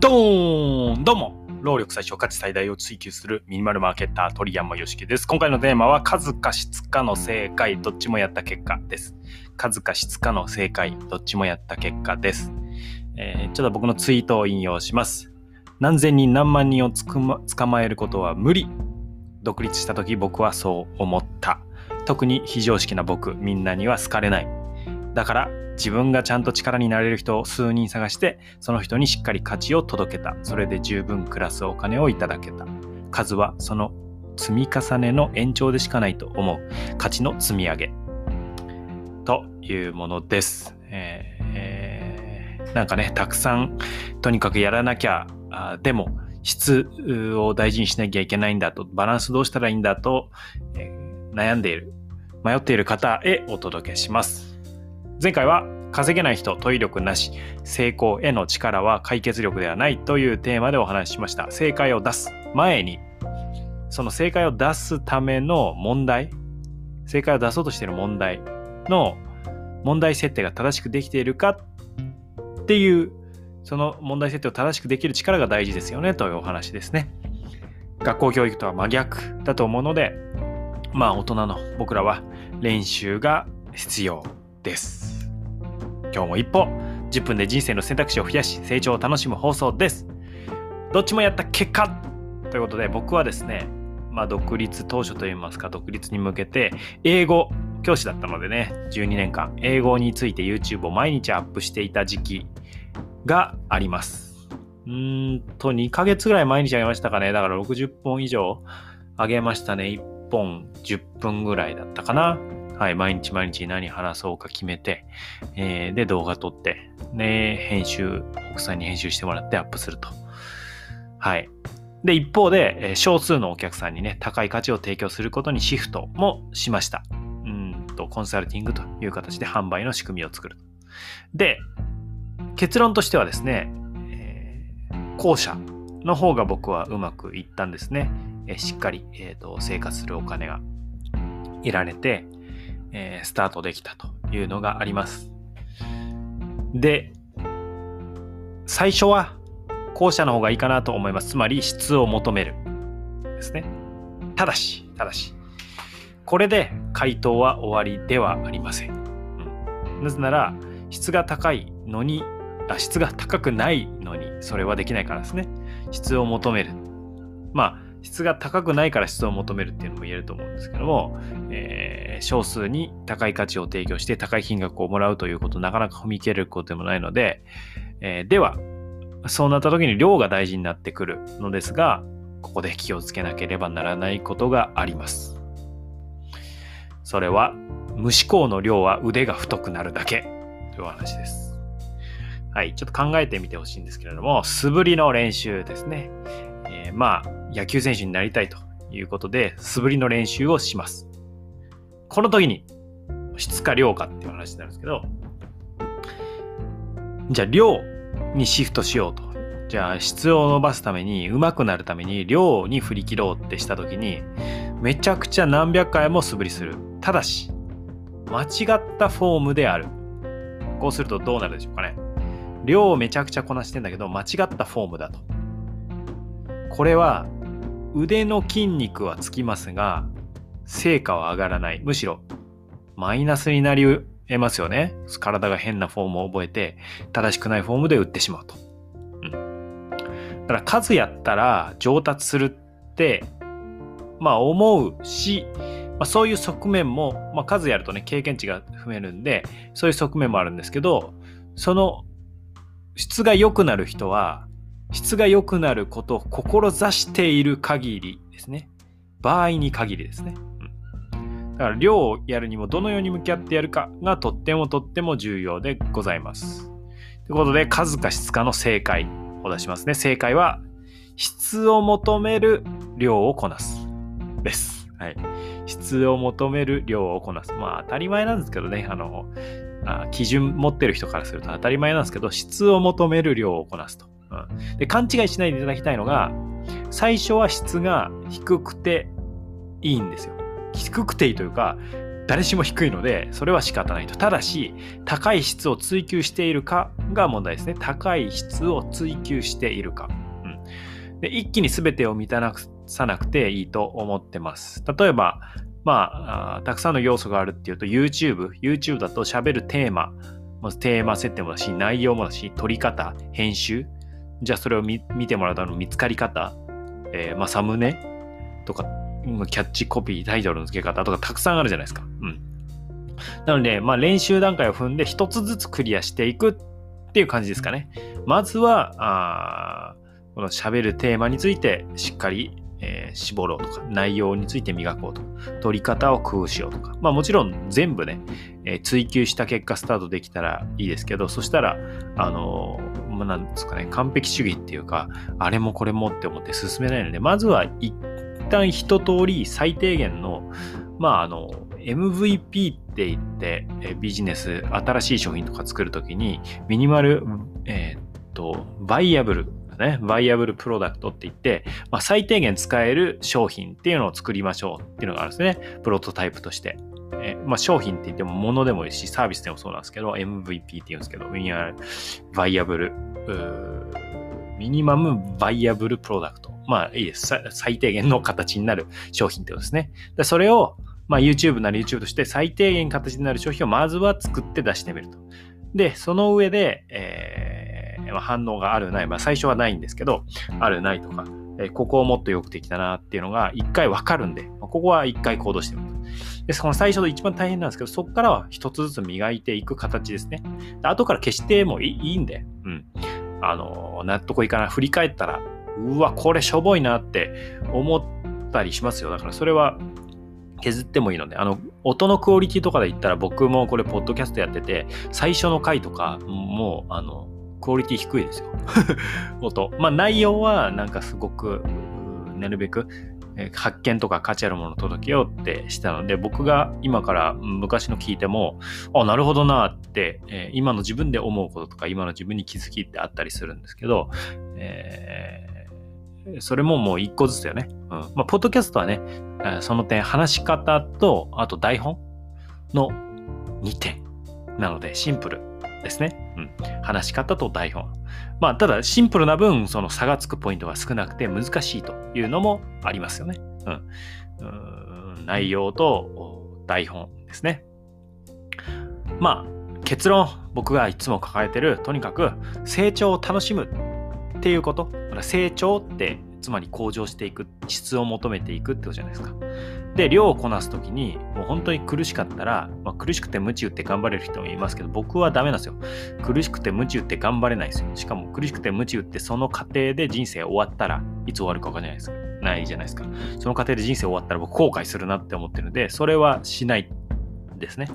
ドーンどうも労力最小価値最大を追求するミニマルマーケッター鳥山よしきです。今回のテーマは数か質かの正解どっちもやった結果です。数か質かの正解どっちもやった結果です。えー、ちょっと僕のツイートを引用します。何千人何万人をつく、ま、捕まえることは無理。独立した時僕はそう思った。特に非常識な僕みんなには好かれない。だから自分がちゃんと力になれる人を数人探してその人にしっかり価値を届けた。それで十分暮らすお金をいただけた。数はその積み重ねの延長でしかないと思う。価値の積み上げ。というものです、えー、なんかねたくさんとにかくやらなきゃあでも質を大事にしなきゃいけないんだと。バランスどうしたらいいんだと、えー、悩んでいる迷っている方へお届けします。前回は稼げない人、問い力なし、成功への力は解決力ではないというテーマでお話ししました。正解を出す前に、その正解を出すための問題、正解を出そうとしている問題の問題設定が正しくできているかっていう、その問題設定を正しくできる力が大事ですよねというお話ですね。学校教育とは真逆だと思うので、まあ大人の僕らは練習が必要です。今日も一歩、10分で人生の選択肢を増やし、成長を楽しむ放送です。どっちもやった結果ということで、僕はですね、まあ、独立当初といいますか、独立に向けて、英語教師だったのでね、12年間、英語について YouTube を毎日アップしていた時期があります。うーんと、2ヶ月ぐらい毎日あげましたかね。だから60本以上あげましたね。1本10分ぐらいだったかな。はい、毎日毎日何話そうか決めて、えー、で、動画撮って、ね、編集、奥さんに編集してもらってアップすると。はい。で、一方で、え少数のお客さんにね、高い価値を提供することにシフトもしました。うんと、コンサルティングという形で販売の仕組みを作る。で、結論としてはですね、えー、後者の方が僕はうまくいったんですね。え、しっかり、えーと生活するお金が得られて、えー、スタートできたというのがあります。で、最初は後者の方がいいかなと思います。つまり質を求める。ですね。ただし、ただし、これで回答は終わりではありません。うん、なぜなら、質が高いのにあ、質が高くないのに、それはできないからですね。質を求める。まあ、質が高くないから質を求めるっていうのも言えると思うんですけども、えー、少数に高い価値を提供して高い金額をもらうということなかなか踏み切れることでもないので、えー、では、そうなった時に量が大事になってくるのですが、ここで気をつけなければならないことがあります。それは、無思考の量は腕が太くなるだけという話です。はい、ちょっと考えてみてほしいんですけれども、素振りの練習ですね。ー、まあ、野球選手になりたいということで、素振りの練習をします。この時に、質か量かっていう話になるんですけど、じゃあ量にシフトしようと。じゃあ質を伸ばすために、上手くなるために量に振り切ろうってした時に、めちゃくちゃ何百回も素振りする。ただし、間違ったフォームである。こうするとどうなるでしょうかね。量をめちゃくちゃこなしてんだけど、間違ったフォームだと。これは腕の筋肉はつきますが、成果は上がらない。むしろ、マイナスになり得ますよね。体が変なフォームを覚えて、正しくないフォームで打ってしまうと。うん。だから数やったら上達するって、まあ思うし、まあ、そういう側面も、まあ、数やるとね、経験値が増えるんで、そういう側面もあるんですけど、その質が良くなる人は、質が良くなることを志している限りですね。場合に限りですね。うん、だから量をやるにもどのように向き合ってやるかがとってもとっても重要でございます。ということで、数か質かの正解を出しますね。正解は、質を求める量をこなす。です。はい。質を求める量をこなす。まあ当たり前なんですけどね。あの、あ基準持ってる人からすると当たり前なんですけど、質を求める量をこなすと。うん、で勘違いしないでいただきたいのが、最初は質が低くていいんですよ。低くていいというか、誰しも低いので、それは仕方ないと。ただし、高い質を追求しているかが問題ですね。高い質を追求しているか。うん、で一気に全てを満たなくさなくていいと思ってます。例えば、まあ、たくさんの要素があるっていうと YouTube。YouTube だと喋るテーマ。まずテーマ設定もだし、内容もだし、撮り方、編集。じゃあそれを見てもらうための見つかり方。えー、まあ、サムネ？とかキャッチコピー、タイトルの付け方とかたくさんあるじゃないですか。うん。なので、まあ、練習段階を踏んで一つずつクリアしていくっていう感じですかね。まずは、あこの喋るテーマについてしっかり、えー、絞ろうとか、内容について磨こうとか、取り方を工夫しようとか。まあもちろん全部ね、えー、追求した結果スタートできたらいいですけど、そしたら、あのー、まあ、なんですかね、完璧主義っていうか、あれもこれもって思って進めないので、まずは一旦一通り最低限の、まあ、あの、MVP って言って、えビジネス、新しい商品とか作るときに、ミニマル、え、っと、バイアブル、ね、バイアブルプロダクトって言って、まあ、最低限使える商品っていうのを作りましょうっていうのがあるんですね。プロトタイプとして。えまあ、商品って言っても物でもいいし、サービスでもそうなんですけど、MVP って言うんですけど、ミニマルバイアブル、ミニマムバイアブルプロダクト。まあいいです。最低限の形になる商品ってことですね。でそれを、まあ、YouTube なら YouTube として最低限形になる商品をまずは作って出してみると。で、その上で、えー、反応があるない、まあ、最初はないんですけど、あるないとか、えー、ここをもっとよくできたなっていうのが一回わかるんで、まあ、ここは一回行動してみると。で、その最初の一番大変なんですけど、そこからは一つずつ磨いていく形ですね。で後から消してもいいんで、うん。あの、納得いかない。振り返ったら、うわ、これしょぼいなって思ったりしますよ。だからそれは削ってもいいので、あの、音のクオリティとかで言ったら僕もこれ、ポッドキャストやってて、最初の回とか、もう、あの、クオリティ低いですよ。音。まあ内容はなんかすごく、なるべく発見とか価値あるものを届けようってしたので、僕が今から昔の聞いても、あ、なるほどなって、えー、今の自分で思うこととか、今の自分に気づきってあったりするんですけど、えー、それももう一個ずつよね。うん。まあ、ポッドキャストはね、その点、話し方と、あと台本の2点なので、シンプルですね。うん。話し方と台本。まあ、ただシンプルな分、その差がつくポイントが少なくて難しいというのもありますよね。うん。うん内容と台本ですね。まあ、結論、僕がいつも抱えてる、とにかく成長を楽しむっていうこと。成長ってつまり向上していく質を求めていくってことじゃないですか。で量をこなす時にもう本当に苦しかったら、苦しくて鞭打って頑張れる人もいますけど僕はダメなんですよ。苦しくて鞭打って頑張れないですよ。しかも苦しくて鞭打ってその過程で人生終わったらいつ終わるか分かんないですかないじゃないですか。その過程で人生終わったら僕後悔するなって思ってるのでそれはしないですね。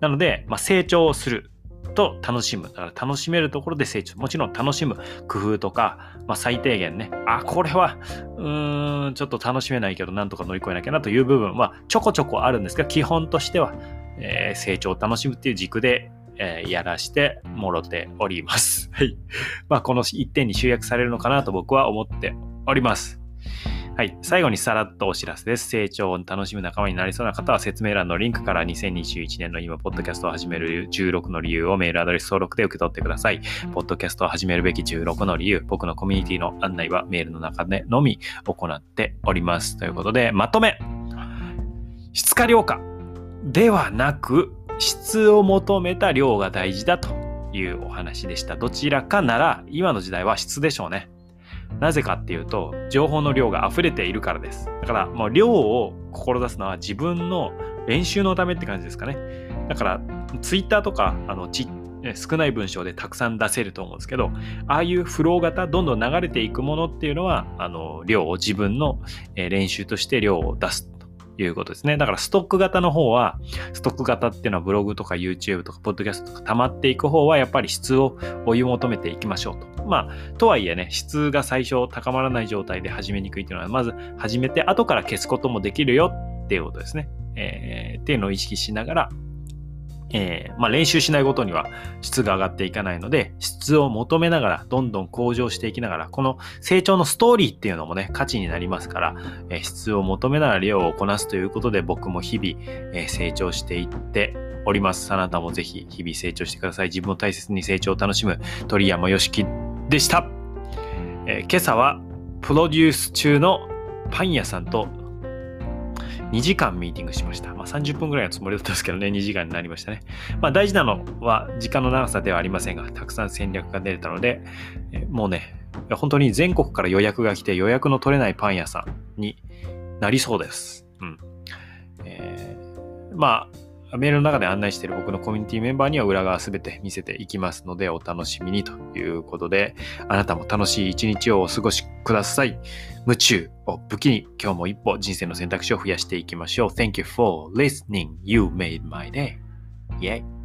なので、まあ、成長する。と楽しむ。だから楽しめるところで成長。もちろん楽しむ工夫とか、まあ、最低限ね、あ、これは、うーん、ちょっと楽しめないけど、なんとか乗り越えなきゃなという部分はちょこちょこあるんですが、基本としては、えー、成長を楽しむっていう軸で、えー、やらしてもろております。はい。まあ、この一点に集約されるのかなと僕は思っております。はい。最後にさらっとお知らせです。成長を楽しむ仲間になりそうな方は説明欄のリンクから2021年の今、ポッドキャストを始める16の理由をメールアドレス登録で受け取ってください。ポッドキャストを始めるべき16の理由、僕のコミュニティの案内はメールの中でのみ行っております。ということで、まとめ質化量化ではなく、質を求めた量が大事だというお話でした。どちらかなら、今の時代は質でしょうね。なぜかっていうと、情報の量が溢れているからです。だから、もう量を志すのは自分の練習のためって感じですかね。だから、ツイッターとか、あの、ち少ない文章でたくさん出せると思うんですけど、ああいうフロー型、どんどん流れていくものっていうのは、あの、量を自分の練習として量を出すいうことですね。だからストック型の方は、ストック型っていうのはブログとか YouTube とか Podcast とか溜まっていく方はやっぱり質を追い求めていきましょうと。まあ、とはいえね、質が最初高まらない状態で始めにくいっていうのは、まず始めて後から消すこともできるよっていうことですね。えー、っていうのを意識しながらえー、まあ、練習しないごとには質が上がっていかないので、質を求めながら、どんどん向上していきながら、この成長のストーリーっていうのもね、価値になりますから、えー、質を求めながら量をこなすということで、僕も日々、えー、成長していっております。あなたもぜひ日々成長してください。自分を大切に成長を楽しむ鳥山よしきでした。え今朝は、プロデュース中のパン屋さんと2時間ミーティングしました。まあ、30分ぐらいのつもりだったんですけどね、2時間になりましたね。まあ、大事なのは時間の長さではありませんが、たくさん戦略が出れたので、もうね、本当に全国から予約が来て予約の取れないパン屋さんになりそうです。うん。えー、まあ、メールの中で案内している僕のコミュニティメンバーには裏側すべて見せていきますのでお楽しみにということで、あなたも楽しい一日をお過ごしください。夢中を武器に今日も一歩人生の選択肢を増やしていきましょう。Thank you for listening. You made my day. Yay.